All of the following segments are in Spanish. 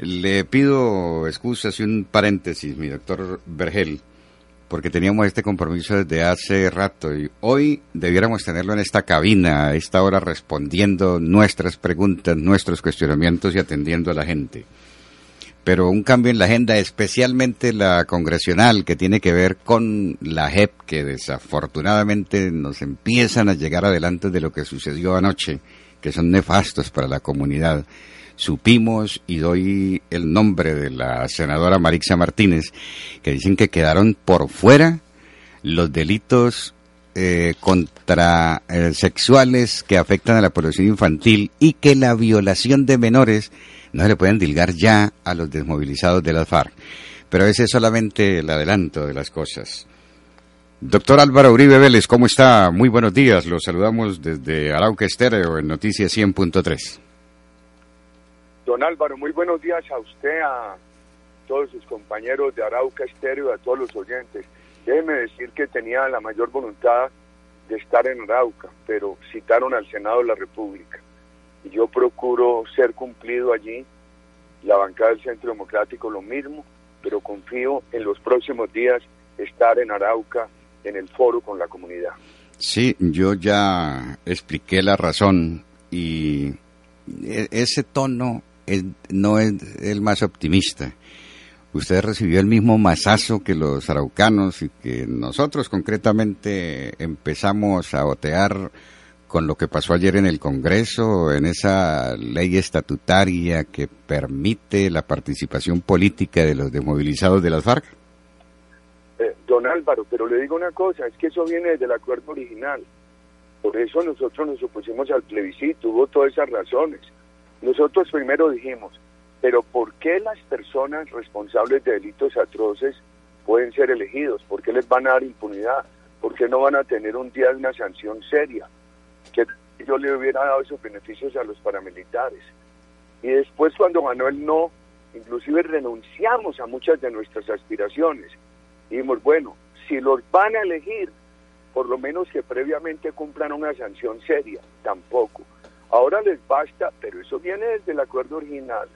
Le pido excusas y un paréntesis, mi doctor Vergel, porque teníamos este compromiso desde hace rato y hoy debiéramos tenerlo en esta cabina, a esta hora respondiendo nuestras preguntas, nuestros cuestionamientos y atendiendo a la gente. Pero un cambio en la agenda, especialmente la congresional, que tiene que ver con la JEP, que desafortunadamente nos empiezan a llegar adelante de lo que sucedió anoche, que son nefastos para la comunidad supimos, y doy el nombre de la senadora Marixa Martínez, que dicen que quedaron por fuera los delitos eh, contra eh, sexuales que afectan a la población infantil y que la violación de menores no se le pueden dilgar ya a los desmovilizados de las FARC. Pero ese es solamente el adelanto de las cosas. Doctor Álvaro Uribe Vélez, ¿cómo está? Muy buenos días. Los saludamos desde Arauca Estéreo en Noticias 100.3. Don Álvaro, muy buenos días a usted, a todos sus compañeros de Arauca Estéreo, a todos los oyentes. Déjeme decir que tenía la mayor voluntad de estar en Arauca, pero citaron al Senado de la República. Y yo procuro ser cumplido allí, la bancada del Centro Democrático lo mismo, pero confío en los próximos días estar en Arauca, en el foro con la comunidad. Sí, yo ya expliqué la razón y e-, ese tono no es el más optimista. Usted recibió el mismo masazo que los araucanos y que nosotros concretamente empezamos a otear con lo que pasó ayer en el Congreso, en esa ley estatutaria que permite la participación política de los desmovilizados de las FARC? Eh, don Álvaro, pero le digo una cosa, es que eso viene del acuerdo original. Por eso nosotros nos opusimos al plebiscito, hubo todas esas razones. Nosotros primero dijimos, pero ¿por qué las personas responsables de delitos atroces pueden ser elegidos? ¿Por qué les van a dar impunidad? ¿Por qué no van a tener un día una sanción seria? Que yo le hubiera dado esos beneficios a los paramilitares. Y después cuando ganó el no, inclusive renunciamos a muchas de nuestras aspiraciones. Dijimos, bueno, si los van a elegir, por lo menos que previamente cumplan una sanción seria. Tampoco. Ahora les basta, pero eso viene desde el acuerdo original,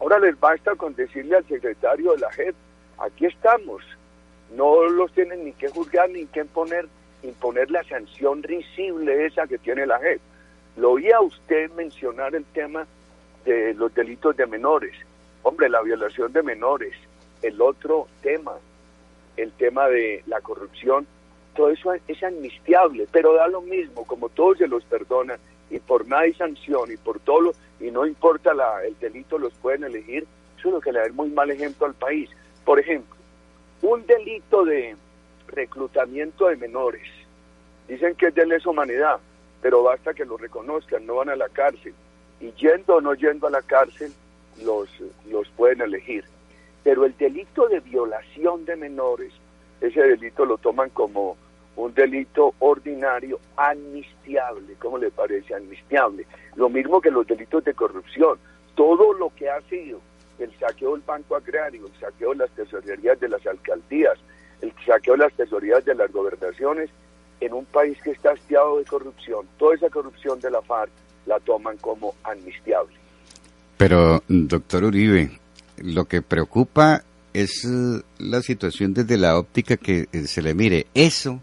ahora les basta con decirle al secretario de la JEP, aquí estamos, no los tienen ni que juzgar ni que imponer, imponer la sanción risible esa que tiene la JEP. Lo oía usted mencionar el tema de los delitos de menores. Hombre, la violación de menores, el otro tema, el tema de la corrupción, todo eso es amnistiable, pero da lo mismo, como todos se los perdonan y por nada hay sanción y por todo y no importa la, el delito los pueden elegir, eso es lo que le da muy mal ejemplo al país. Por ejemplo, un delito de reclutamiento de menores, dicen que es de lesa humanidad, pero basta que lo reconozcan, no van a la cárcel. Y yendo o no yendo a la cárcel, los, los pueden elegir. Pero el delito de violación de menores, ese delito lo toman como un delito ordinario amnistiable, ¿cómo le parece? Amnistiable. Lo mismo que los delitos de corrupción. Todo lo que ha sido el saqueo del Banco Agrario, el saqueo de las tesorerías de las alcaldías, el saqueo de las tesorerías de las gobernaciones, en un país que está hastiado de corrupción, toda esa corrupción de la FARC la toman como amnistiable. Pero, doctor Uribe, lo que preocupa es eh, la situación desde la óptica que eh, se le mire. Eso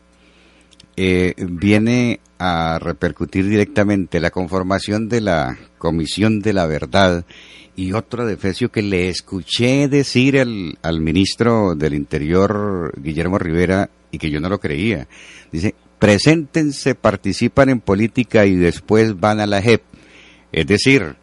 eh, viene a repercutir directamente la conformación de la Comisión de la Verdad y otro defecio que le escuché decir al, al ministro del Interior, Guillermo Rivera, y que yo no lo creía. Dice, preséntense, participan en política y después van a la JEP. Es decir,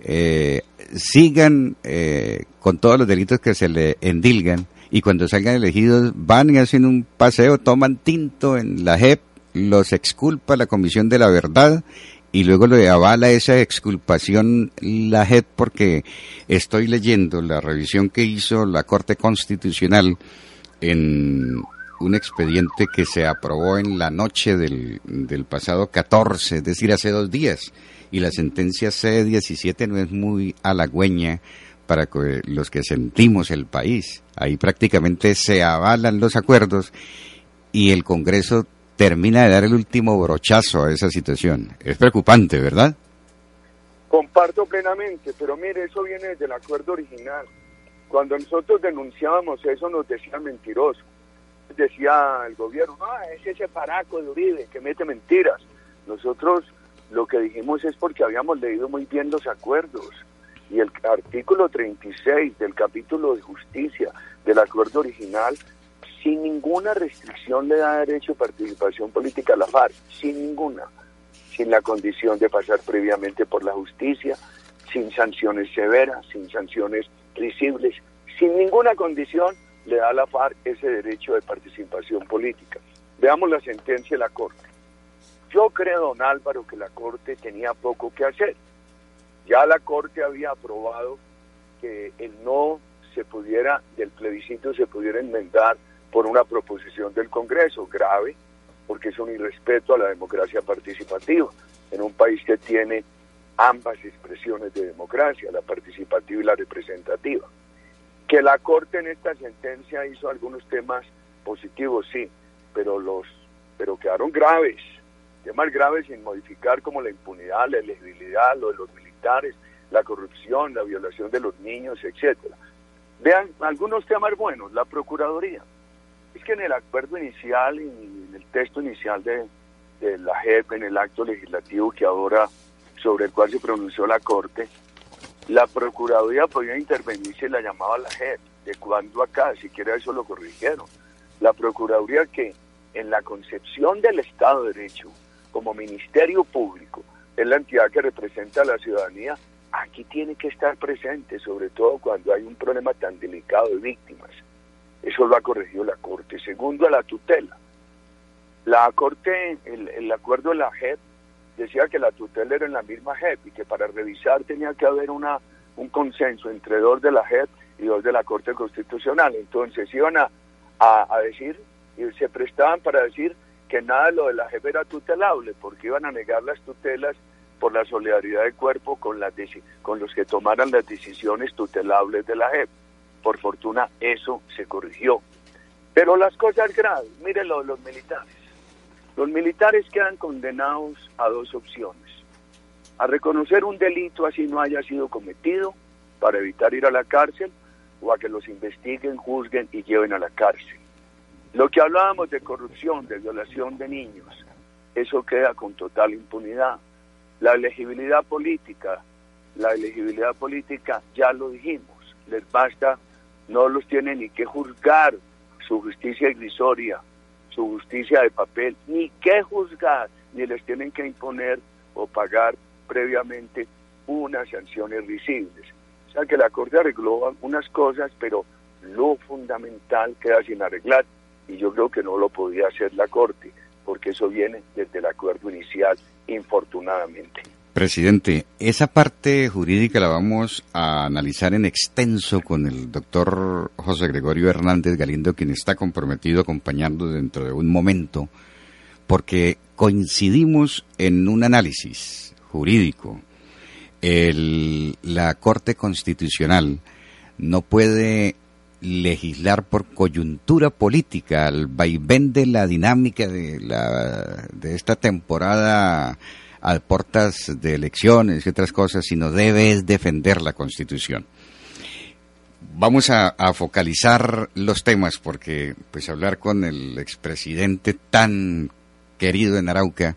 eh, sigan eh, con todos los delitos que se le endilgan y cuando salgan elegidos van y hacen un paseo, toman tinto en la JEP, los exculpa la Comisión de la Verdad y luego le avala esa exculpación la JEP porque estoy leyendo la revisión que hizo la Corte Constitucional en un expediente que se aprobó en la noche del, del pasado 14, es decir, hace dos días, y la sentencia C-17 no es muy halagüeña para los que sentimos el país. Ahí prácticamente se avalan los acuerdos y el Congreso termina de dar el último brochazo a esa situación. Es preocupante, ¿verdad? Comparto plenamente, pero mire, eso viene del acuerdo original. Cuando nosotros denunciábamos eso nos decían mentiroso. Decía el gobierno, ah, es ese paraco de Uribe que mete mentiras. Nosotros lo que dijimos es porque habíamos leído muy bien los acuerdos y el artículo 36 del capítulo de justicia del acuerdo original sin ninguna restricción le da derecho a participación política a la FARC, sin ninguna, sin la condición de pasar previamente por la justicia, sin sanciones severas, sin sanciones risibles, sin ninguna condición le da a la FARC ese derecho de participación política. Veamos la sentencia de la Corte. Yo creo, don Álvaro, que la Corte tenía poco que hacer. Ya la Corte había aprobado que el no se pudiera, del plebiscito se pudiera enmendar por una proposición del Congreso, grave, porque es un irrespeto a la democracia participativa, en un país que tiene ambas expresiones de democracia, la participativa y la representativa. Que la Corte en esta sentencia hizo algunos temas positivos, sí, pero los pero quedaron graves, temas graves sin modificar como la impunidad, la elegibilidad, lo de los la corrupción, la violación de los niños, etcétera. Vean algunos temas buenos, la Procuraduría es que en el acuerdo inicial en el texto inicial de, la JEP, en el acto legislativo que ahora sobre el cual se pronunció la Corte, la Procuraduría podía intervenir si la llamaba la JEP. ¿De cuando acá? Siquiera eso lo corrigieron. La Procuraduría que en la concepción del Estado de Derecho, como Ministerio Público, es la entidad que representa a la ciudadanía, aquí tiene que estar presente, sobre todo cuando hay un problema tan delicado de víctimas. Eso lo ha corregido la Corte. Segundo, a la tutela. La Corte, el, acuerdo de la JEP, decía que la tutela era en la misma JEP y que para revisar tenía que haber una, un consenso entre dos de la JEP y dos de la Corte Constitucional. Entonces iban a, a, decir, y se prestaban para decir que nada de lo de la JEP era tutelable, porque iban a negar las tutelas por la solidaridad de cuerpo con, las, con los que tomaran las decisiones tutelables de la JEP. Por fortuna eso se corrigió. Pero las cosas graves, mírenlo, los militares. Los militares quedan condenados a dos opciones. A reconocer un delito así no haya sido cometido para evitar ir a la cárcel o a que los investiguen, juzguen y lleven a la cárcel. Lo que hablábamos de corrupción, de violación de niños, eso queda con total impunidad. La elegibilidad política, la elegibilidad política ya lo dijimos, les basta no los tiene ni que juzgar su justicia irrisoria, su justicia de papel, ni que juzgar, ni les tienen que imponer o pagar previamente unas sanciones risibles. O sea que la Corte arregló algunas cosas, pero lo fundamental queda sin arreglar y yo creo que no lo podía hacer la Corte, porque eso viene desde el acuerdo inicial, infortunadamente. Presidente, esa parte jurídica la vamos a analizar en extenso con el doctor José Gregorio Hernández Galindo, quien está comprometido acompañando dentro de un momento, porque coincidimos en un análisis jurídico. la Corte Constitucional no puede legislar por coyuntura política, al vaivén de la dinámica de, la, de esta temporada a puertas de elecciones y otras cosas, sino debe defender la Constitución. Vamos a, focalizar los temas porque pues hablar con el expresidente tan querido en Arauca,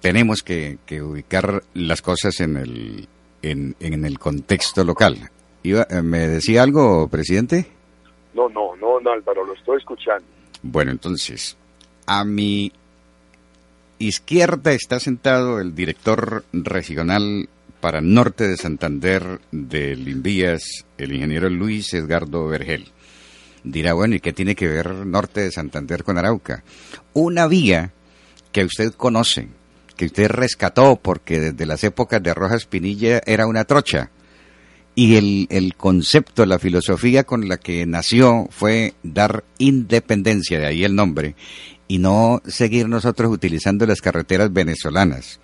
tenemos que, ubicar las cosas en el, en, el contexto local. Iba, eh, ¿Me decía algo, presidente? No, no, no, no, Álvaro, lo estoy escuchando. Bueno, entonces, a mi izquierda está sentado el director regional para Norte de Santander de Invías, el ingeniero Luis Edgardo Vergel. Dirá, bueno, ¿y qué tiene que ver Norte de Santander con Arauca? Una vía que usted conoce, que usted rescató, porque desde las épocas de Rojas Pinilla era una trocha. Y el, el concepto, la filosofía con la que nació fue dar independencia, de ahí el nombre, y no seguir nosotros utilizando las carreteras venezolanas.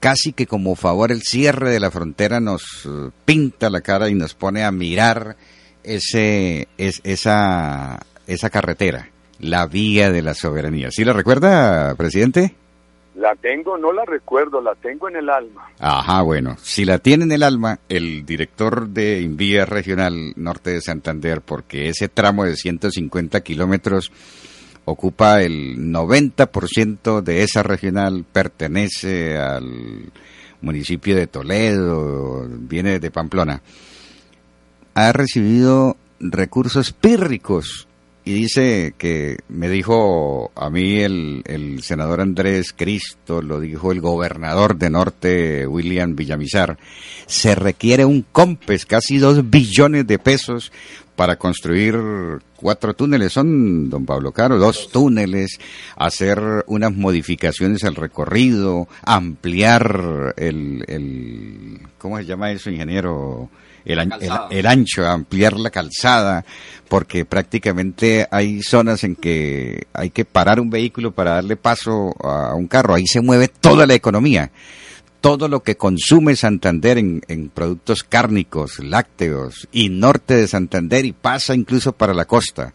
Casi que como favor el cierre de la frontera nos eh, pinta la cara y nos pone a mirar ese, es, esa, esa carretera, la vía de la soberanía. ¿Sí la recuerda, presidente? La tengo, no la recuerdo, la tengo en el alma. Ajá, bueno, si la tiene en el alma, el director de Invía Regional Norte de Santander, porque ese tramo de 150 kilómetros ocupa el 90% de esa regional, pertenece al municipio de Toledo, viene de Pamplona, ha recibido recursos pírricos y dice que me dijo a mí el, el, senador Andrés Cristo, lo dijo el gobernador de Norte, William Villamizar, se requiere un COMPES, casi dos billones de pesos para construir cuatro túneles, son, don Pablo Caro, dos túneles, hacer unas modificaciones al recorrido, ampliar el, el ¿cómo se llama eso, ingeniero? El, ancho, ampliar la calzada, porque prácticamente hay zonas en que hay que parar un vehículo para darle paso a un carro. Ahí se mueve toda la economía. Todo lo que consume Santander en, en productos cárnicos, lácteos y norte de Santander y pasa incluso para la costa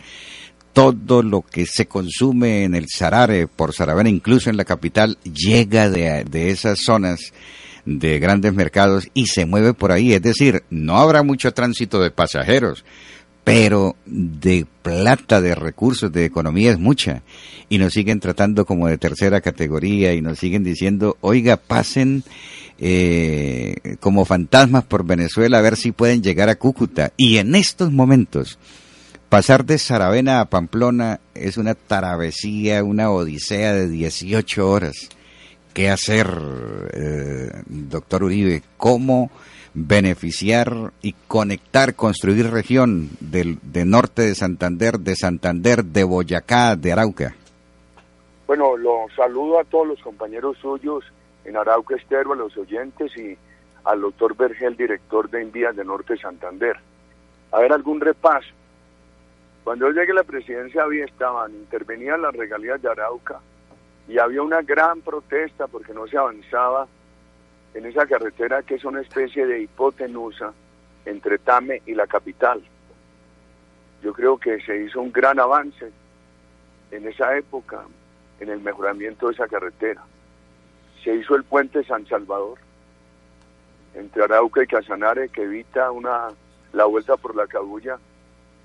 todo lo que se consume en el Sarare por Saravena, incluso en la capital, llega de, de esas zonas de grandes mercados y se mueve por ahí. Es decir, no habrá mucho tránsito de pasajeros, pero de plata, de recursos, de economía es mucha. Y nos siguen tratando como de tercera categoría y nos siguen diciendo, oiga, pasen eh, como fantasmas por Venezuela a ver si pueden llegar a Cúcuta. Y en estos momentos, pasar de Saravena a Pamplona es una travesía, una odisea de 18 horas qué hacer, eh, doctor Uribe, cómo beneficiar y conectar, construir región del, de norte de Santander, de Santander, de Boyacá, de Arauca. Bueno, lo saludo a todos los compañeros suyos en Arauca Estero, a los oyentes y al doctor Vergel, director de Envías de Norte de Santander. A ver, algún repaso. Cuando yo llegué a la presidencia había estaban, intervenían las regalías de Arauca, y había una gran protesta porque no se avanzaba en esa carretera que es una especie de hipotenusa entre Tame y la capital. Yo creo que se hizo un gran avance en esa época en el mejoramiento de esa carretera. Se hizo el puente San Salvador entre Arauca y Casanare que evita una la vuelta por la cabulla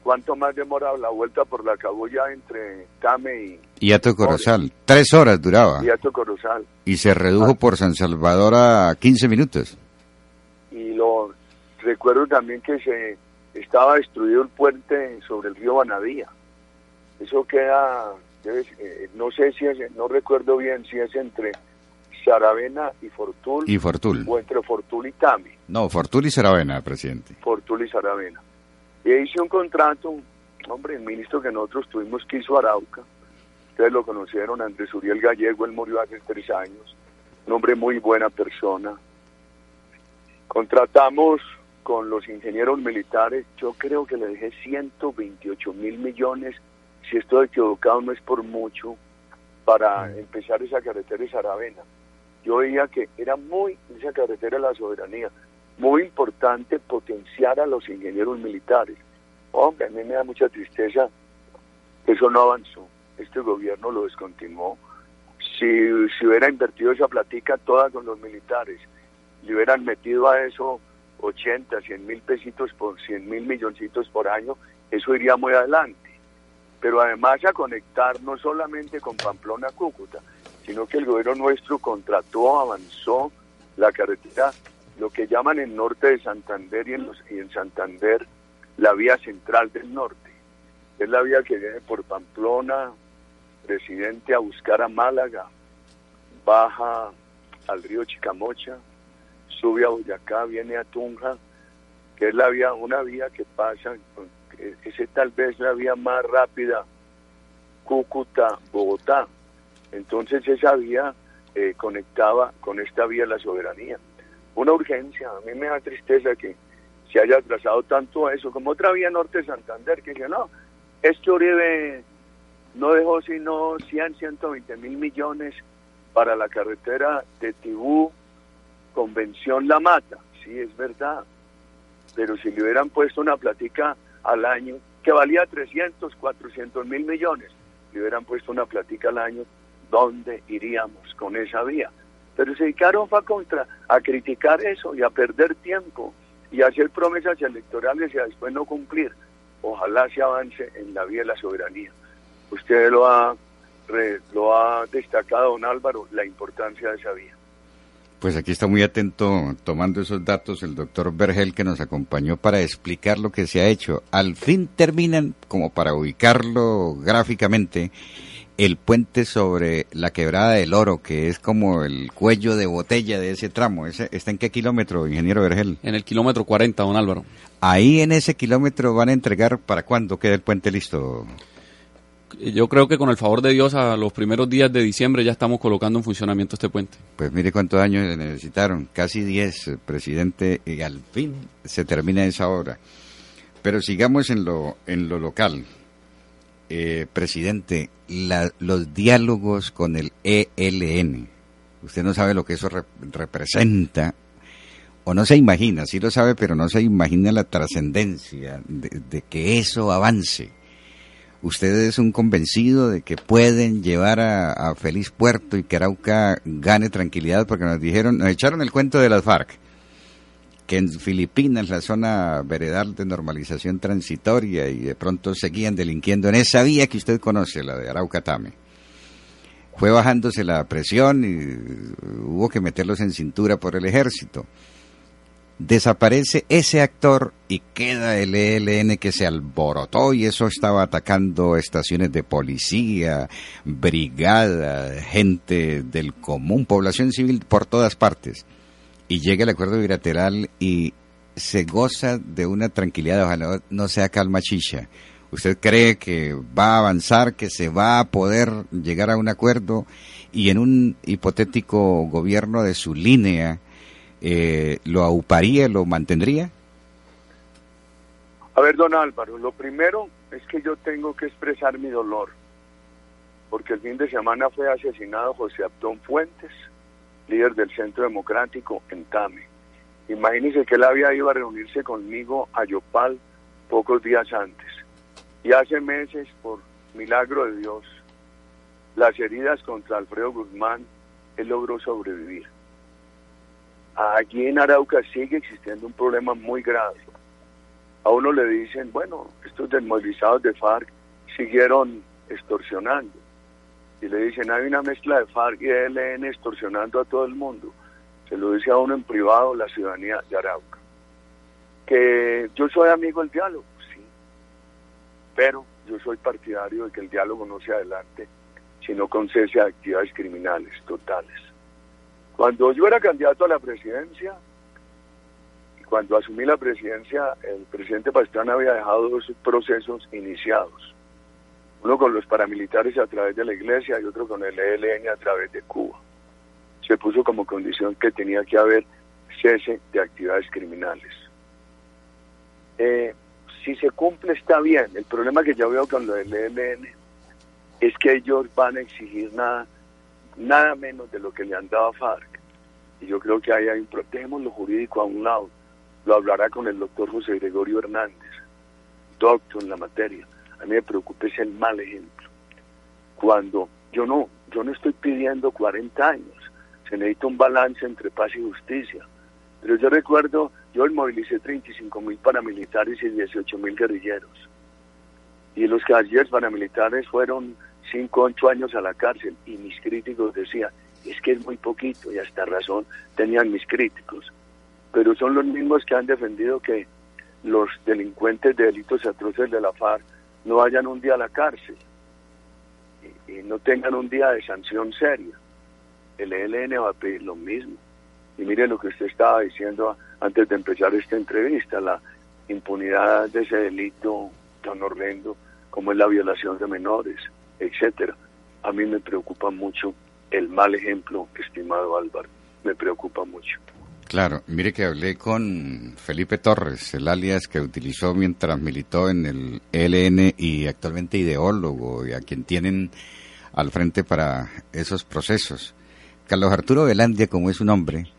¿Cuánto más demoraba la vuelta por la cabulla entre Tame y... Y Ato Corozal. Tres horas duraba. Y Ato Corozal. Y se redujo ah. por San Salvador a 15 minutos. Y lo recuerdo también que se estaba destruido el puente sobre el río Banadía. Eso queda, eh, no sé si es, no recuerdo bien si es entre Saravena y Fortul. Y Fortul. O entre Fortul y Tame. No, Fortul y Saravena, presidente. Fortul y Saravena. Y hice un contrato, hombre, el ministro que nosotros tuvimos que hizo Arauca, ustedes lo conocieron, Andrés Uriel Gallego, él murió hace tres años, un hombre muy buena persona. Contratamos con los ingenieros militares, yo creo que le dejé 128 mil millones, si estoy equivocado no es por mucho, para mm. empezar esa carretera de Saravena. Yo veía que era muy, esa carretera de la soberanía, muy importante potenciar a los ingenieros militares. Hombre, a mí me da mucha tristeza que eso no avanzó. Este gobierno lo descontinuó. Si, si hubiera invertido esa platica toda con los militares, le hubieran metido a eso 80, 100 mil pesitos por 100 mil milloncitos por año, eso iría muy adelante. Pero además a conectar no solamente con Pamplona, Cúcuta, sino que el gobierno nuestro contrató, avanzó la carretera lo que llaman en norte de Santander y en, los, y en Santander la vía central del norte. Es la vía que viene por Pamplona, presidente a buscar a Málaga, baja al río Chicamocha, sube a Boyacá, viene a Tunja, que es la vía, una vía que pasa, esa tal vez la vía más rápida, Cúcuta, Bogotá. Entonces esa vía eh, conectaba con esta vía la soberanía. Una urgencia, a mí me da tristeza que se haya atrasado tanto eso, como otra vía norte de Santander, que dice, no, este Uribe no dejó sino 100, 120 mil millones para la carretera de Tibú, Convención La Mata. Sí, es verdad. Pero si le hubieran puesto una platica al año que valía 300, 400 mil millones, le hubieran puesto una platica al año, ¿dónde iríamos con esa vía? Pero se dedicaron a, contra, a criticar eso y a perder tiempo y a hacer promesas electorales y a después no cumplir. Ojalá se avance en la vía de la soberanía. Usted lo ha, lo ha destacado, don Álvaro, la importancia de esa vía. Pues aquí está muy atento tomando esos datos el doctor Bergel que nos acompañó para explicar lo que se ha hecho. Al fin terminan, como para ubicarlo gráficamente, el puente sobre la quebrada del oro, que es como el cuello de botella de ese tramo. ¿Ese, ¿Está en qué kilómetro, ingeniero Vergel? En el kilómetro 40, don Álvaro. Ahí en ese kilómetro van a entregar, ¿para cuándo queda el puente listo? Yo creo que con el favor de Dios a los primeros días de diciembre ya estamos colocando en funcionamiento este puente. Pues mire cuántos años necesitaron, casi 10, presidente, y al fin se termina esa obra. Pero sigamos en lo, en lo local. Eh, presidente, los diálogos con el ELN, usted no sabe lo que eso representa, o no se imagina, sí lo sabe, pero no se imagina la trascendencia de, que eso avance. Usted es un convencido de que pueden llevar a, a, Feliz Puerto y que Arauca gane tranquilidad porque nos dijeron, nos echaron el cuento de las FARC que en Filipinas, la zona veredal de normalización transitoria, y de pronto seguían delinquiendo en esa vía que usted conoce, la de Araucatame. Fue bajándose la presión y hubo que meterlos en cintura por el ejército. Desaparece ese actor y queda el ELN que se alborotó y eso estaba atacando estaciones de policía, brigada, gente del común, población civil por todas partes y llega el acuerdo bilateral y se goza de una tranquilidad, ojalá no sea calma chicha. ¿Usted cree que va a avanzar, que se va a poder llegar a un acuerdo y en un hipotético gobierno de su línea eh, lo auparía, lo mantendría? A ver, don Álvaro, lo primero es que yo tengo que expresar mi dolor, porque el fin de semana fue asesinado José Abdón Fuentes, líder del Centro Democrático en Tame. Imagínense que él había ido a reunirse conmigo a Yopal pocos días antes. Y hace meses, por milagro de Dios, las heridas contra Alfredo Guzmán, él logró sobrevivir. Aquí en Arauca sigue existiendo un problema muy grave. A uno le dicen, bueno, estos desmovilizados de FARC siguieron extorsionando y le dicen hay una mezcla de FARC y ELN extorsionando a todo el mundo. Se lo dice a uno en privado la ciudadanía de Arauca. Que yo soy amigo del diálogo, sí, pero yo soy partidario de que el diálogo no se adelante, sino con cese de actividades criminales totales. Cuando yo era candidato a la presidencia, cuando asumí la presidencia, el presidente Pastrana había dejado dos procesos iniciados uno con los paramilitares a través de la iglesia y otro con el ELN a través de Cuba. Se puso como condición que tenía que haber cese de actividades criminales. Eh, si se cumple está bien, el problema que yo veo con lo del ELN es que ellos van a exigir nada, nada menos de lo que le han dado a FARC. Y yo creo que ahí hay un problema, lo jurídico a un lado, lo hablará con el doctor José Gregorio Hernández, doctor en la materia a mí me preocupa es el mal ejemplo. Cuando yo no, yo no estoy pidiendo 40 años, se necesita un balance entre paz y justicia. Pero yo recuerdo, yo movilicé 35 mil paramilitares y 18 mil guerrilleros. Y los guerrilleros paramilitares fueron 5, 8 años a la cárcel. Y mis críticos decían, es que es muy poquito, y hasta razón tenían mis críticos. Pero son los mismos que han defendido que los delincuentes de delitos atroces de la FARC no vayan un día a la cárcel y, no tengan un día de sanción seria. El ELN va a pedir lo mismo. Y mire lo que usted estaba diciendo antes de empezar esta entrevista, la impunidad de ese delito tan horrendo como es la violación de menores, etcétera. A mí me preocupa mucho el mal ejemplo, estimado Álvaro. Me preocupa mucho. Claro, mire que hablé con Felipe Torres, el alias que utilizó mientras militó en el ELN y actualmente ideólogo y a quien tienen al frente para esos procesos. Carlos Arturo Velandia, como es su nombre,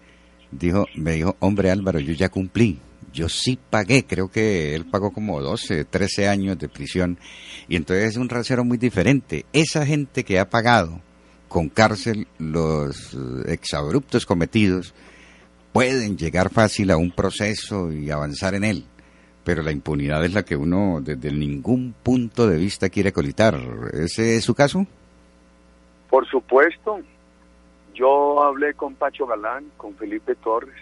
dijo, me dijo, hombre Álvaro, yo ya cumplí, yo sí pagué, creo que él pagó como 12, 13 años de prisión, y entonces es un rasero muy diferente. Esa gente que ha pagado con cárcel los eh, exabruptos cometidos pueden llegar fácil a un proceso y avanzar en él, pero la impunidad es la que uno desde ningún punto de vista quiere colitar. ¿Ese es su caso? Por supuesto. Yo hablé con Pacho Galán, con Felipe Torres,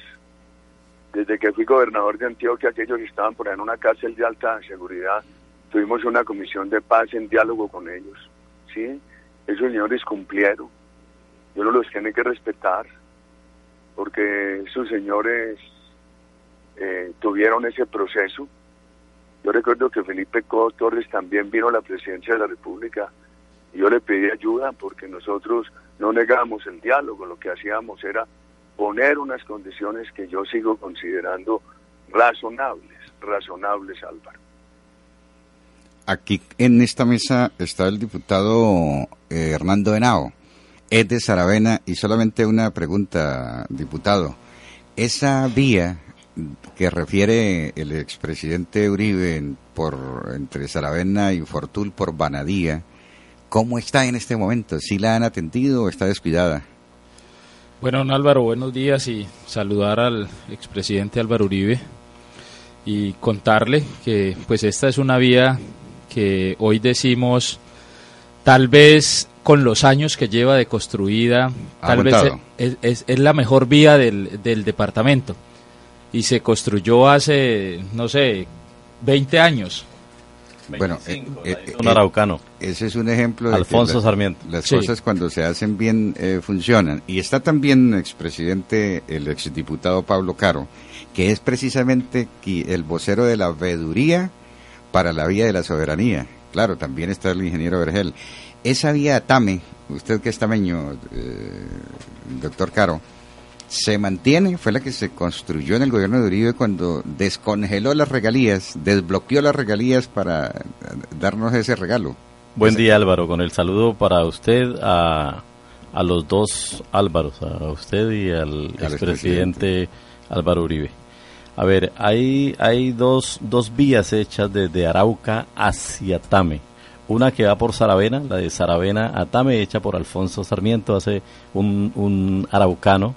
desde que fui gobernador de Antioquia, aquellos estaban por ahí en una cárcel de alta seguridad, tuvimos una comisión de paz en diálogo con ellos, ¿sí? Esos señores cumplieron, yo no los tiene que respetar, porque esos señores eh, tuvieron ese proceso. Yo recuerdo que Felipe Torres también vino a la presidencia de la República y yo le pedí ayuda porque nosotros no negábamos el diálogo, lo que hacíamos era poner unas condiciones que yo sigo considerando razonables, razonables, Álvaro. Aquí en esta mesa está el diputado eh, Hernando Henao, es de Saravena y solamente una pregunta, diputado. Esa vía que refiere el expresidente Uribe por entre Saravena y Fortul por Banadía, ¿cómo está en este momento? ¿Sí la han atendido o está descuidada? Bueno, don Álvaro, buenos días y saludar al expresidente Álvaro Uribe y contarle que pues esta es una vía que hoy decimos tal vez con los años que lleva de construida, tal vez es, es, la mejor vía del, del departamento y se construyó hace, no sé, 20 años. Bueno, eh, eh, un araucano. Eh, ese es un ejemplo de Alfonso Sarmiento. Las cosas cuando se hacen bien funcionan. Y está también expresidente, el exdiputado Pablo Caro, que es precisamente el vocero de la veeduría para la vía de la soberanía. Claro, también está el ingeniero Vergel. Esa vía Tame, usted que es tameño, doctor Caro, se mantiene, fue la que se construyó en el gobierno de Uribe cuando descongeló las regalías, desbloqueó las regalías para darnos ese regalo. Buen día Álvaro, con el saludo para usted, a, a los dos Álvaros, a usted y al, expresidente Álvaro Uribe. A ver, hay, hay dos, dos vías hechas desde Arauca hacia Tame. Una que va por Saravena, la de Saravena a Tame, hecha por Alfonso Sarmiento, hace un, un araucano,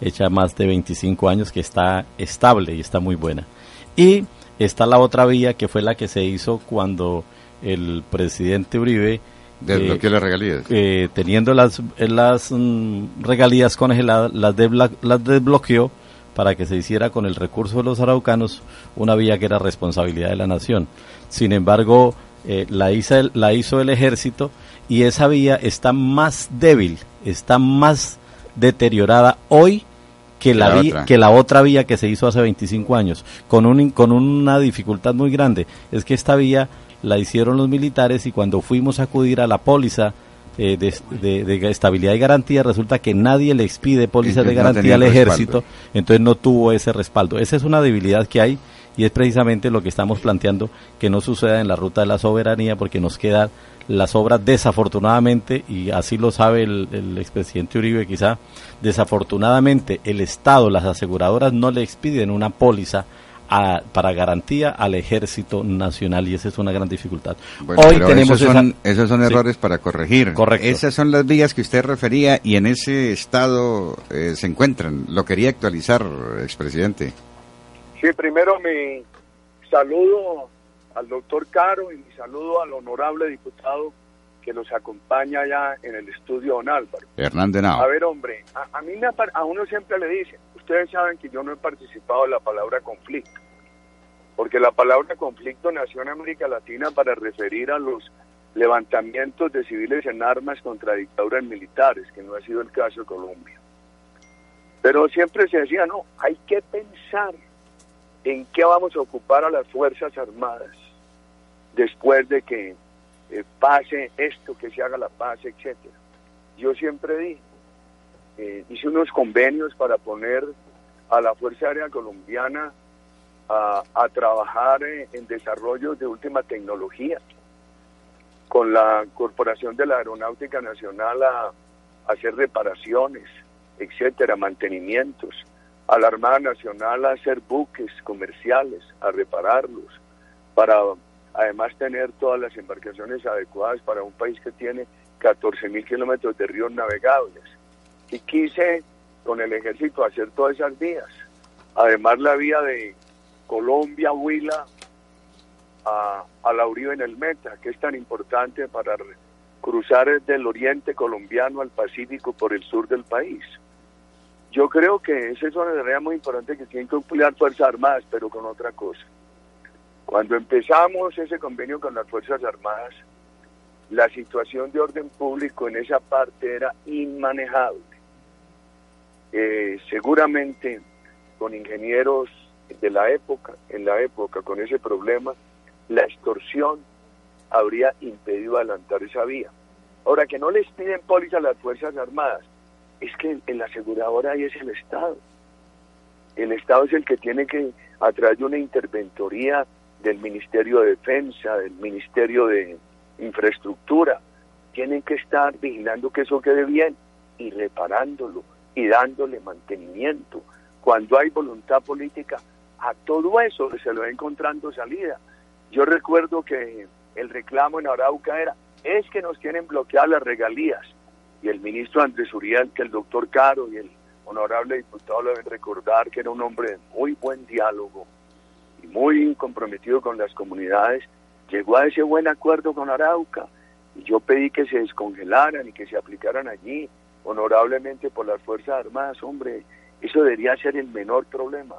hecha más de 25 años, que está estable y está muy buena. Y está la otra vía que fue la que se hizo cuando el presidente Uribe Desbloqueó eh, las regalías. Eh, teniendo las, las mm, regalías congeladas, las, las desbloqueó para que se hiciera con el recurso de los araucanos una vía que era responsabilidad de la nación. Sin embargo, eh, la, hizo el, la hizo el ejército y esa vía está más débil, está más deteriorada hoy que la, vía, que la otra vía que se hizo hace 25 años, con, un, con una dificultad muy grande. Es que esta vía la hicieron los militares y cuando fuimos a acudir a la póliza eh, de, estabilidad y garantía, resulta que nadie le expide póliza de garantía al ejército, entonces no tuvo ese respaldo. Esa es una debilidad que hay y es precisamente lo que estamos planteando que no suceda en la ruta de la soberanía porque nos quedan las obras desafortunadamente, y así lo sabe el, el expresidente Uribe quizá, desafortunadamente el Estado, las aseguradoras no le expiden una póliza para garantía al ejército nacional y esa es una gran dificultad. Hoy tenemos esos son, esos son errores para corregir. Correcto. Esas son las vías que usted refería y en ese estado eh, se encuentran. Lo quería actualizar, expresidente. Sí, primero mi saludo al doctor Caro y mi saludo al honorable diputado que nos acompaña ya en el estudio, don Álvaro. Hernández Nao. A ver, hombre, a, mí me, a uno siempre le dicen, ustedes saben que yo no he participado en la palabra conflicto, porque la palabra conflicto nació en América Latina para referir a los levantamientos de civiles en armas contra dictaduras militares, que no ha sido el caso de Colombia. Pero siempre se decía, no, hay que pensar en qué vamos a ocupar a las Fuerzas Armadas después de que eh, pase esto, que se haga la paz, etcétera. Yo siempre dije, eh, hice unos convenios para poner a la Fuerza Aérea Colombiana a, trabajar eh, en desarrollo de última tecnología, con la Corporación de la Aeronáutica Nacional a hacer reparaciones, etcétera, mantenimientos, a la Armada Nacional a hacer buques comerciales, a repararlos, para además tener todas las embarcaciones adecuadas para un país que tiene 14 mil kilómetros de ríos navegables. Y quise con el ejército hacer todas esas vías. Además la vía de Colombia, Huila, a, a la Uribe en el Meta, que es tan importante para cruzar del oriente colombiano al Pacífico por el sur del país. Yo creo que esa es una tarea muy importante que tienen que emplear Fuerzas Armadas, pero con otra cosa. Cuando empezamos ese convenio con las Fuerzas Armadas, la situación de orden público en esa parte era inmanejable. Eh, seguramente con ingenieros de la época, en la época, con ese problema, la extorsión habría impedido adelantar esa vía. Ahora, que no les piden póliza a las Fuerzas Armadas, es que en la aseguradora ahí es el Estado. El Estado es el que tiene que, a través de una interventoría del Ministerio de Defensa, del Ministerio de Infraestructura, tienen que estar vigilando que eso quede bien y reparándolo y dándole mantenimiento. Cuando hay voluntad política, a todo eso se lo va encontrando salida. Yo recuerdo que el reclamo en Arauca era, es que nos tienen bloqueadas las regalías. Y el ministro Andrés Uriel, que el doctor Caro y el honorable diputado lo deben recordar, que era un hombre de muy buen diálogo y muy comprometido con las comunidades, llegó a ese buen acuerdo con Arauca. Y yo pedí que se descongelaran y que se aplicaran allí honorablemente por las Fuerzas Armadas, hombre, eso debería ser el menor problema.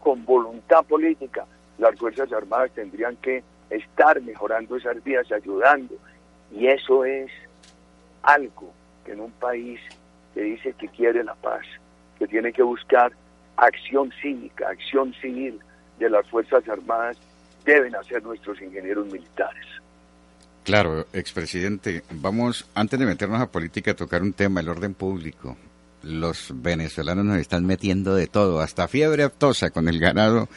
Con voluntad política, las Fuerzas Armadas tendrían que estar mejorando esas vías, ayudando. Y eso es algo en un país que dice que quiere la paz, que tiene que buscar acción cívica, acción civil de las Fuerzas Armadas, deben hacer nuestros ingenieros militares. Claro, expresidente, vamos, antes de meternos a política, a tocar un tema, el orden público. Los venezolanos nos están metiendo de todo, hasta fiebre aptosa con el ganado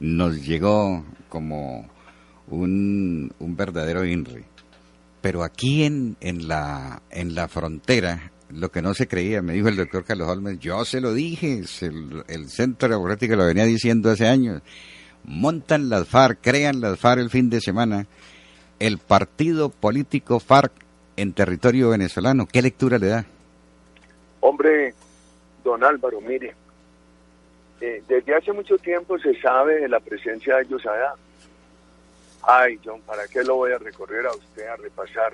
nos llegó como un, un verdadero INRI. Pero aquí en, en, la, en la frontera, lo que no se creía, me dijo el doctor Carlos Holmes, yo se lo dije, el, Centro Democrático lo venía diciendo hace años, montan las FARC, crean las FARC el fin de semana, el partido político FARC en territorio venezolano. ¿Qué lectura le da? Hombre, don Álvaro, mire, eh, desde hace mucho tiempo se sabe de la presencia de ellos allá. Ay, John, ¿para qué lo voy a recorrer a usted a repasar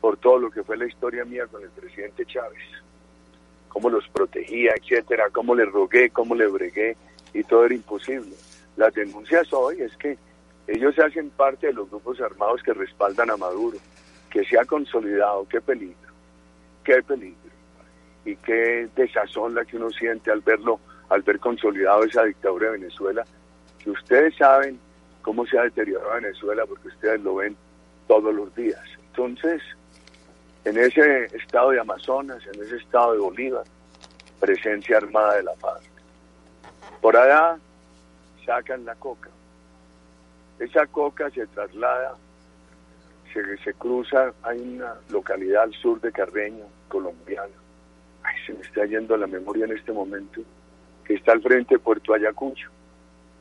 por todo lo que fue la historia mía con el presidente Chávez? Cómo los protegía, etcétera, cómo le rogué, cómo le bregué, y todo era imposible. Las denuncias hoy es que ellos hacen parte de los grupos armados que respaldan a Maduro, que se ha consolidado, qué peligro, qué peligro. Y qué desazón la que uno siente al verlo, al ver consolidado esa dictadura de Venezuela, que ustedes saben cómo se ha deteriorado Venezuela porque ustedes lo ven todos los días. Entonces, en ese estado de Amazonas, en ese estado de Bolívar, presencia armada de la paz. Por allá sacan la coca, esa coca se traslada, se, se cruza, hay una localidad al sur de Carreño, colombiana. Ay, se me está yendo la memoria en este momento, que está al frente de Puerto Ayacucho.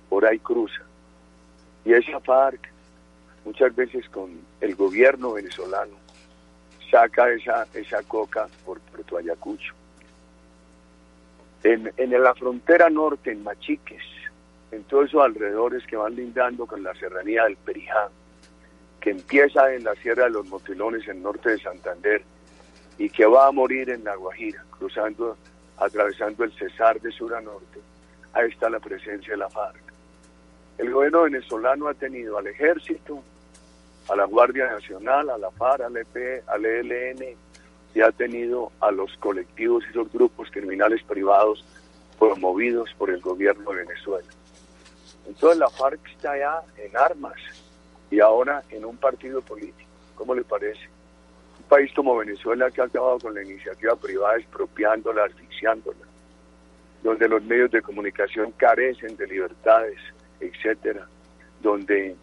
Por ahí cruza. Y esa FARC, muchas veces con el gobierno venezolano, saca esa, esa coca por Puerto Ayacucho. En, en la frontera norte, en Machiques, en todos esos alrededores que van lindando con la serranía del Perijá, que empieza en la Sierra de los Motilones, en norte de Santander, y que va a morir en La Guajira, cruzando, atravesando el Cesar de sur a norte. Ahí está la presencia de la FARC. El gobierno venezolano ha tenido al ejército, a la Guardia Nacional, a la FARC, al EP, al ELN, y ha tenido a los colectivos y los grupos criminales privados promovidos por el gobierno de Venezuela. Entonces la FARC está ya en armas y ahora en un partido político. ¿Cómo le parece? Un país como Venezuela que ha acabado con la iniciativa privada, expropiándola, asfixiándola, donde los medios de comunicación carecen de libertades, etcétera, donde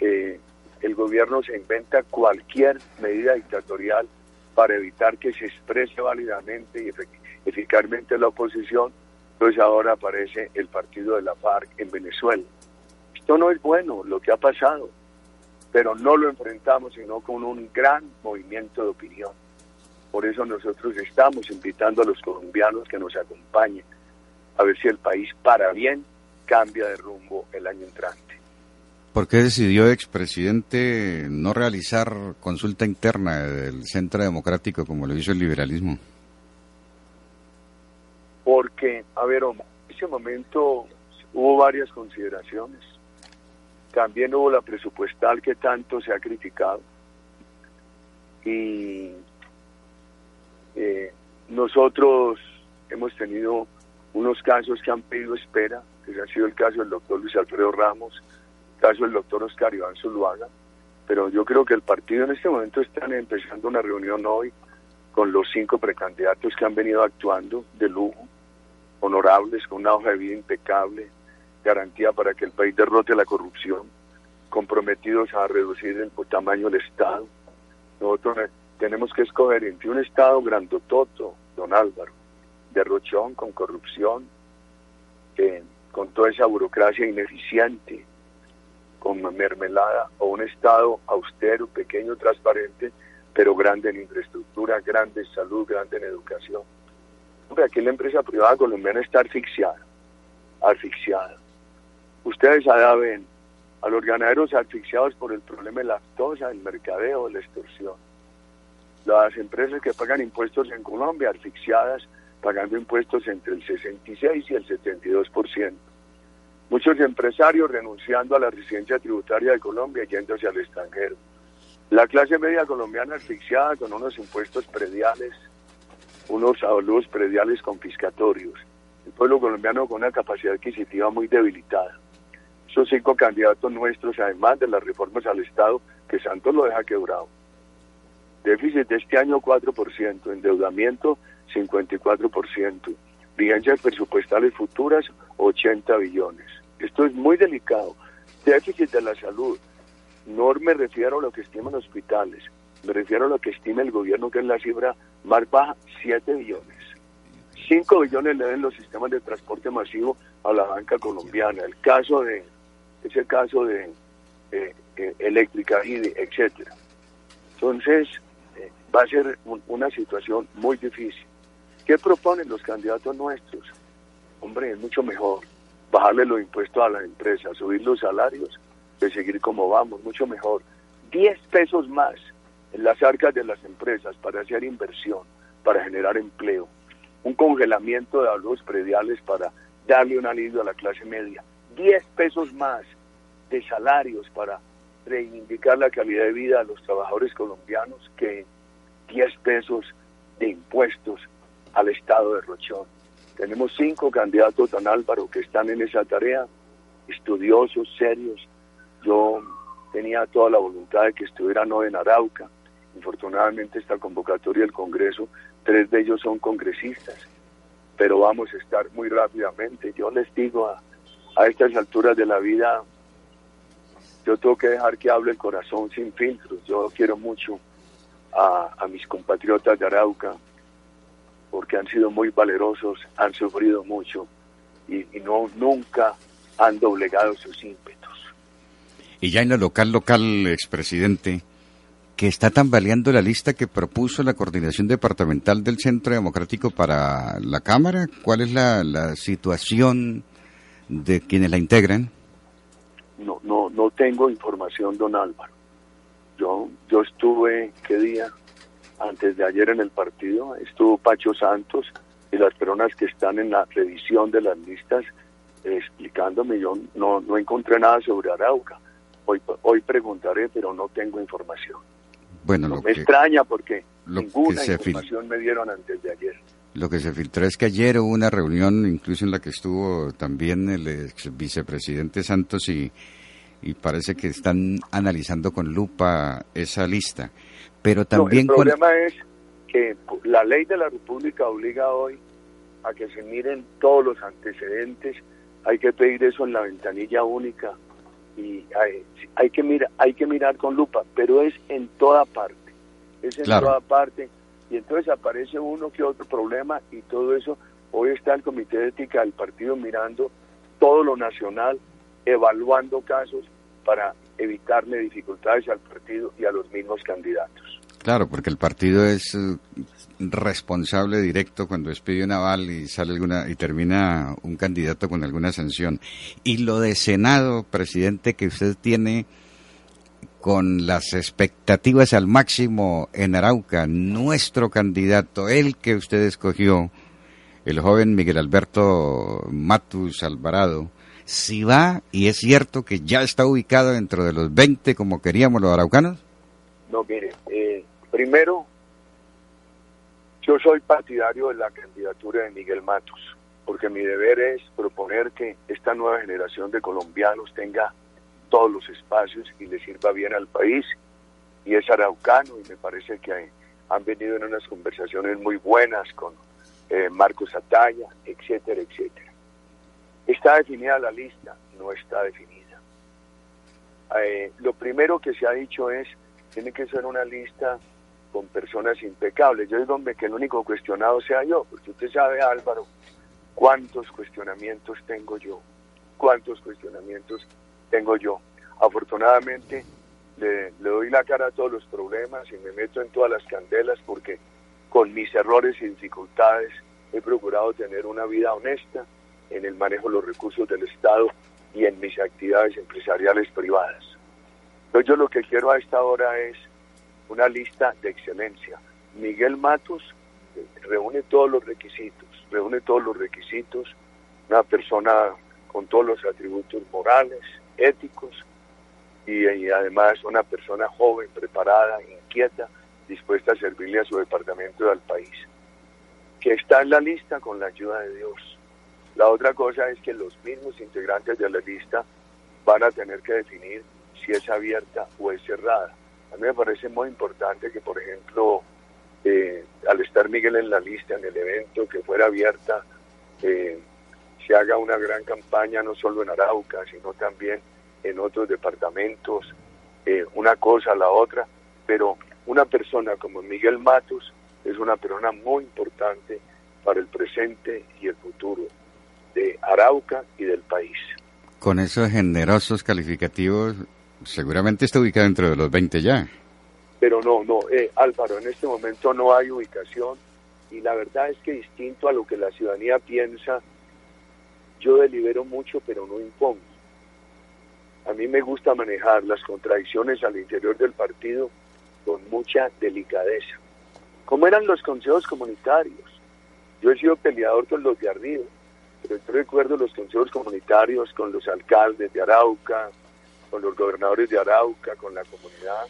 eh, el gobierno se inventa cualquier medida dictatorial para evitar que se exprese válidamente y eficazmente la oposición, pues ahora aparece el partido de la FARC en Venezuela. Esto no es bueno, lo que ha pasado, pero no lo enfrentamos sino con un gran movimiento de opinión. Por eso nosotros estamos invitando a los colombianos que nos acompañen a ver si el país para bien cambia de rumbo el año entrante. ¿Por qué decidió expresidente no realizar consulta interna del Centro Democrático como lo hizo el liberalismo? Porque, a ver, en ese momento hubo varias consideraciones. También hubo la presupuestal que tanto se ha criticado. Y eh, nosotros hemos tenido unos casos que han pedido espera, que ha sido el caso del doctor Luis Alfredo Ramos, el caso del doctor Oscar Iván Zuluaga, pero yo creo que el partido en este momento está empezando una reunión hoy con los cinco precandidatos que han venido actuando de lujo, honorables, con una hoja de vida impecable, garantía para que el país derrote la corrupción, comprometidos a reducir el tamaño del Estado. Nosotros tenemos que escoger entre un Estado grandototo, don Álvaro, derrochón, con corrupción, con toda esa burocracia ineficiente, con mermelada, o un Estado austero, pequeño, transparente, pero grande en infraestructura, grande en salud, grande en educación. Hombre, aquí la empresa privada colombiana está asfixiada, asfixiada. Ustedes allá ven a los ganaderos asfixiados por el problema de lactosa, el mercadeo, la extorsión. Las empresas que pagan impuestos en Colombia asfixiadas pagando impuestos entre el 66 y el 72%. Muchos empresarios renunciando a la residencia tributaria de Colombia yéndose al extranjero. La clase media colombiana asfixiada con unos impuestos prediales, unos saludos prediales confiscatorios. El pueblo colombiano con una capacidad adquisitiva muy debilitada. Esos cinco candidatos nuestros, además de las reformas al Estado, que Santos lo deja quebrado. Déficit de este año 4%, endeudamiento 54%, vigencias presupuestales futuras 80 billones. Esto es muy delicado. Déficit de la salud. No me refiero a lo que estiman hospitales, me refiero a lo que estima el gobierno, que es la cifra más baja, 7 billones. 5 billones le den los sistemas de transporte masivo a la banca colombiana. El caso de, ese caso de eh, eh, eléctrica etcétera. Entonces, eh, va a ser una situación muy difícil. ¿Qué proponen los candidatos nuestros? Hombre, es mucho mejor bajarle los impuestos a las empresas, subir los salarios, de seguir como vamos, mucho mejor. 10 pesos más en las arcas de las empresas para hacer inversión, para generar empleo. Un congelamiento de los prediales para darle un alivio a la clase media. 10 pesos más de salarios para reivindicar la calidad de vida a los trabajadores colombianos que 10 pesos de impuestos al estado de Rochón. Tenemos cinco candidatos, don Álvaro, que están en esa tarea, estudiosos, serios. Yo tenía toda la voluntad de que estuvieran hoy en Arauca. Infortunadamente esta convocatoria del Congreso, tres de ellos son congresistas, pero vamos a estar muy rápidamente. Yo les digo a, a estas alturas de la vida, yo tengo que dejar que hable el corazón sin filtros. Yo quiero mucho a, a mis compatriotas de Arauca, porque han sido muy valerosos, han sufrido mucho y, no nunca han doblegado sus ímpetus. Y ya en lo local, local, expresidente, que está tambaleando la lista que propuso la coordinación departamental del Centro Democrático para la Cámara. ¿Cuál es la, la situación de quienes la integran? No, no, no tengo información, don Álvaro. Yo, yo estuve, ¿qué día? Antes de ayer en el partido estuvo Pacho Santos y las personas que están en la revisión de las listas explicándome, yo no, no encontré nada sobre Arauca. Hoy, hoy preguntaré, pero no tengo información. Bueno, me extraña porque ninguna información me dieron antes de ayer. Lo que se filtró es que ayer hubo una reunión, incluso en la que estuvo también el ex vicepresidente Santos y, y parece que están analizando con lupa esa lista. Pero también el problema es que la ley de la República obliga hoy a que se miren todos los antecedentes, hay que pedir eso en la ventanilla única y hay, que mirar hay que mirar con lupa, pero es en toda parte, es en toda parte. Y entonces aparece uno que otro problema y todo eso. Hoy está el comité de ética del partido mirando todo lo nacional, evaluando casos para evitarle dificultades al partido y a los mismos candidatos. Claro, porque el partido es eh, responsable directo cuando despide un aval y sale alguna y termina un candidato con alguna sanción. Y lo de Senado, presidente, que usted tiene con las expectativas al máximo en Arauca, nuestro candidato, el que usted escogió, el joven Miguel Alberto Matus Alvarado, si va y es cierto que ya está ubicado dentro de los 20 como queríamos los araucanos? No, mire, eh, primero, yo soy partidario de la candidatura de Miguel Matus, porque mi deber es proponer que esta nueva generación de colombianos tenga todos los espacios y le sirva bien al país. Y es araucano y me parece que han venido en unas conversaciones muy buenas con eh, Marcos Ataya, etcétera, etcétera. ¿Está definida la lista? No está definida. Eh, lo primero que se ha dicho es, tiene que ser una lista con personas impecables. Yo digo, que el único cuestionado sea yo, porque usted sabe, Álvaro, cuántos cuestionamientos tengo yo, cuántos cuestionamientos tengo yo. Afortunadamente, le doy la cara a todos los problemas y me meto en todas las candelas porque con mis errores y dificultades he procurado tener una vida honesta en el manejo de los recursos del Estado y en mis actividades empresariales privadas. Entonces yo lo que quiero a esta hora es una lista de excelencia. Miguel Matos reúne todos los requisitos, reúne todos los requisitos, una persona con todos los atributos morales, éticos y además una persona joven, preparada, inquieta, dispuesta a servirle a su departamento y al país. Que está en la lista con la ayuda de Dios. La otra cosa es que los mismos integrantes de la lista van a tener que definir si es abierta o es cerrada. A mí me parece muy importante que, por ejemplo, eh, al estar Miguel en la lista, en el evento, que fuera abierta, eh, se haga una gran campaña no solo en Arauca, sino también en otros departamentos, eh, una cosa a la otra, pero una persona como Miguel Matos es una persona muy importante para el presente y el futuro de Arauca y del país. Con esos generosos calificativos, seguramente está ubicado dentro de los 20 ya. Pero no, no, eh, Álvaro, en este momento no hay ubicación y la verdad es que distinto a lo que la ciudadanía piensa, yo delibero mucho pero no impongo. A mí me gusta manejar las contradicciones al interior del partido con mucha delicadeza. Como eran los consejos comunitarios. Yo he sido peleador con los de arriba, pero yo recuerdo los consejos comunitarios con los alcaldes de Arauca, con los gobernadores de Arauca, con la comunidad.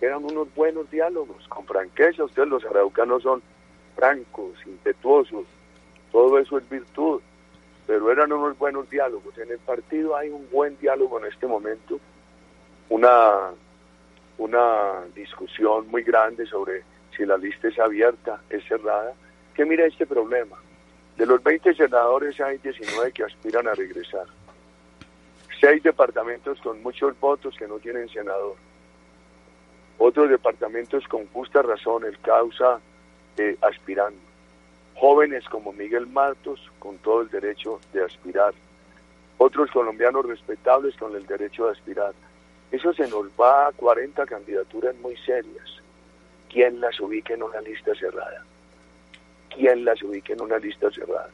Eran unos buenos diálogos, con franqueza. Ustedes los araucanos son francos, impetuosos, todo eso es virtud, pero eran unos buenos diálogos. En el partido hay un buen diálogo en este momento, una una discusión muy grande sobre si la lista es abierta, es cerrada, que mira este problema. De los 20 senadores hay 19 que aspiran a regresar. Seis departamentos con muchos votos que no tienen senador. Otros departamentos con justa razón el causa eh, aspirando. Jóvenes como Miguel Matos con todo el derecho de aspirar. Otros colombianos respetables con el derecho de aspirar eso se nos va a 40 candidaturas muy serias. ¿Quién las ubique en una lista cerrada? ¿Quién las ubique en una lista cerrada?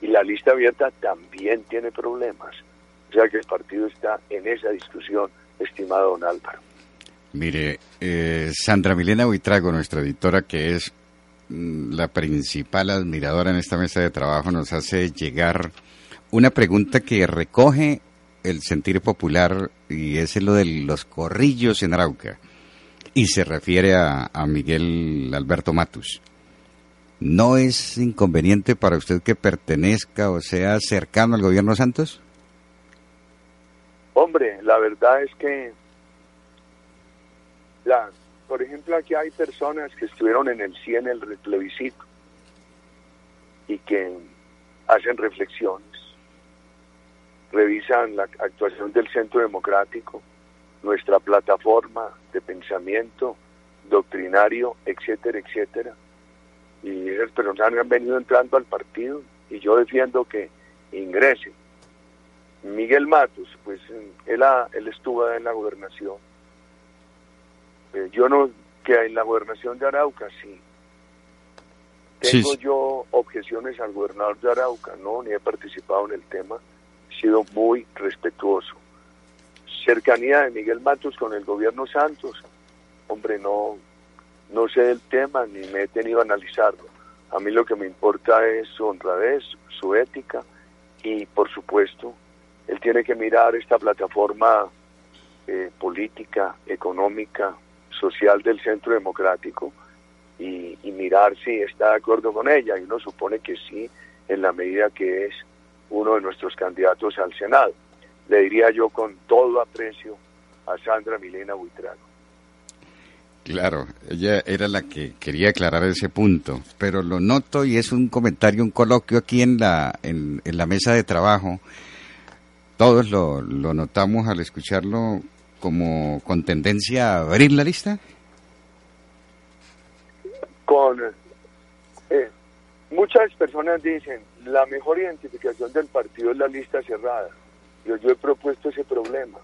Y la lista abierta también tiene problemas. O sea que el partido está en esa discusión, estimado don Álvaro. Mire, eh, Sandra Milena Buitrago, nuestra editora, que es mm, la principal admiradora en esta mesa de trabajo, nos hace llegar una pregunta que recoge el sentir popular y es lo de los corrillos en Arauca y se refiere a, Miguel Alberto Matus. ¿No es inconveniente para usted que pertenezca o sea cercano al gobierno Santos? Hombre, la verdad es que la, por ejemplo, aquí hay personas que estuvieron en el 100 el plebiscito y que hacen reflexiones, revisan la actuación del Centro Democrático, nuestra plataforma de pensamiento doctrinario, etcétera, etcétera. Y esas personas han venido entrando al partido y yo defiendo que ingresen. Miguel Matos, pues él, él estuvo en la gobernación. Eh, yo no, que en la gobernación de Arauca sí. Tengo yo objeciones al gobernador de Arauca, no, ni he participado en el tema. He sido muy respetuoso. Cercanía de Miguel Matos con el gobierno Santos, hombre, no, no sé del tema ni me he tenido a analizarlo. A mí lo que me importa es su honradez, su ética y, por supuesto, él tiene que mirar esta plataforma eh, política, económica, social del Centro Democrático y, y, mirar si está de acuerdo con ella. Y uno supone que sí, en la medida que es uno de nuestros candidatos al Senado. Le diría yo con todo aprecio a Sandra Milena Buitrago. Claro, ella era la que quería aclarar ese punto, pero lo noto y es un comentario, un coloquio aquí en la, en, la mesa de trabajo. Todos lo, lo notamos al escucharlo como con tendencia a abrir la lista. Con eh, muchas personas dicen la mejor identificación del partido es la lista cerrada. Yo, yo he propuesto ese problema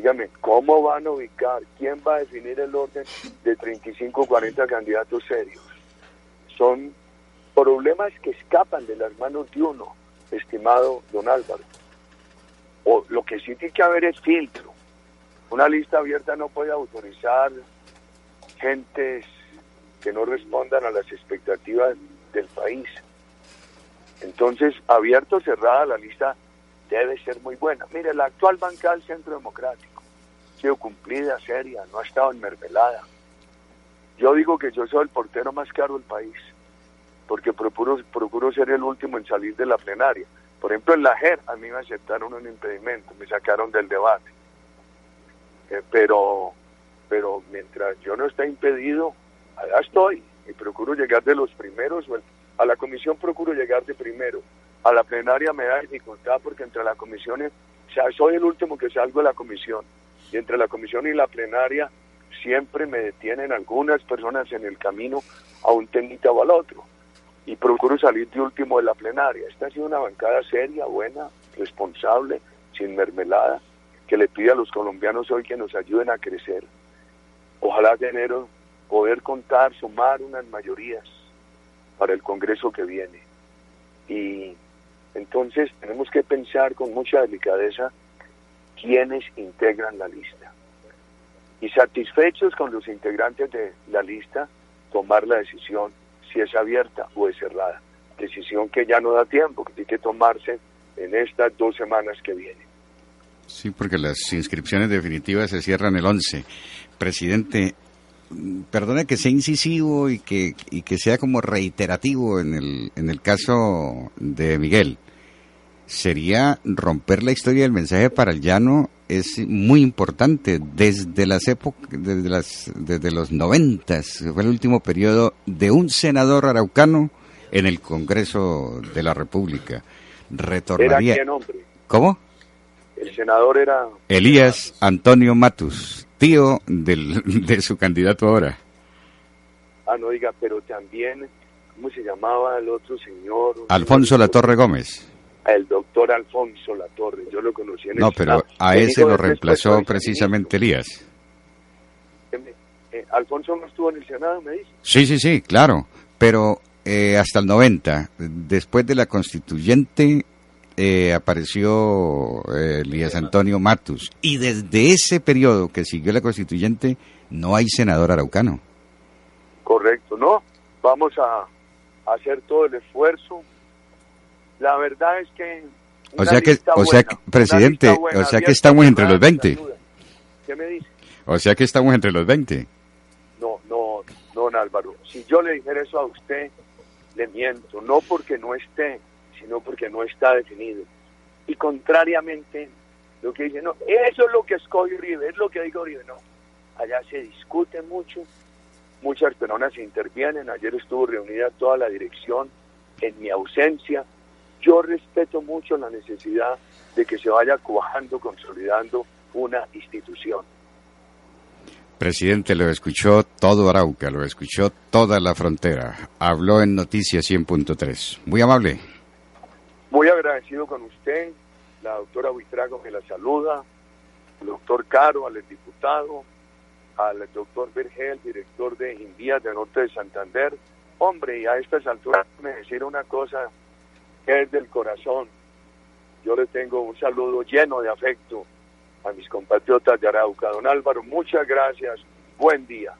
Dígame, ¿cómo van a ubicar? ¿Quién va a definir el orden de 35 o 40 candidatos serios? Son problemas que escapan de las manos de uno, estimado don Álvaro. O lo que sí tiene que haber es filtro. Una lista abierta no puede autorizar gentes que no respondan a las expectativas del país. Entonces, abierto o cerrada la lista debe ser muy buena. Mire, la actual banca del Centro Democrático sido cumplida, seria, no ha estado en mermelada. Yo digo que yo soy el portero más caro del país, porque procuro, procuro ser el último en salir de la plenaria. Por ejemplo, en la JER a mí me aceptaron un impedimento, me sacaron del debate. Eh, pero, pero mientras yo no esté impedido, allá estoy y procuro llegar de los primeros, a la comisión procuro llegar de primero a la plenaria me da dificultad porque entre las comisiones, soy el último que salgo de la comisión, y entre la comisión y la plenaria siempre me detienen algunas personas en el camino a un temita o al otro, y procuro salir de último de la plenaria. Esta ha sido una bancada seria, buena, responsable, sin mermelada, que le pide a los colombianos hoy que nos ayuden a crecer. Ojalá de enero poder contar, sumar unas mayorías para el Congreso que viene. Y entonces tenemos que pensar con mucha delicadeza quiénes integran la lista. Y satisfechos con los integrantes de la lista, tomar la decisión si es abierta o es cerrada. Decisión que ya no da tiempo, que tiene que tomarse en estas dos semanas que vienen. Sí, porque las inscripciones definitivas se cierran el 11. Presidente, perdone que sea incisivo y que, y que sea como reiterativo en el, en el caso de Miguel. Sería romper la historia del mensaje para el llano es muy importante desde las épocas, desde las, desde los noventas, fue el último periodo de un senador araucano en el Congreso de la República. Retornaría. ¿Cómo? El senador era Elías Antonio Matus tío del, de su candidato ahora. Ah, no diga, pero también, ¿cómo se llamaba el otro señor? Alfonso Latorre Gómez. El doctor Alfonso Latorre, yo lo conocí en No, pero a ese lo reemplazó precisamente Elías. Eh, Alfonso no estuvo en el Senado, me dice. Sí, sí, sí, claro, pero eh, hasta el 90, después de la constituyente, eh, apareció eh, Elías Antonio Matus. Y desde ese periodo que siguió la constituyente, no hay senador araucano. Correcto, ¿no? Vamos a, hacer todo el esfuerzo. La verdad es que... O sea que, o sea presidente, o sea que estamos entre los 20. ¿Qué me dice? O sea que estamos entre los 20. No, no, don Álvaro. Si yo le dijera eso a usted, le miento. No porque no esté, sino porque no está definido. Y contrariamente, lo que dice, no, eso es lo que escoge Uribe, es lo que dijo Uribe, no. allá se discute mucho, muchas personas intervienen, ayer estuvo reunida toda la dirección en mi ausencia. Yo respeto mucho la necesidad de que se vaya cuajando, consolidando una institución. Presidente, lo escuchó todo Arauca, lo escuchó toda la frontera. Habló en Noticias 100.3. Muy amable. Muy agradecido con usted, la doctora Buitrago que la saluda, el doctor Caro, al diputado, al doctor Vergel, director de Invías de Norte de Santander. Hombre, y a estas alturas me decir una cosa que es del corazón. Yo le tengo un saludo lleno de afecto a mis compatriotas de Arauca. Don Álvaro, muchas gracias. Buen día.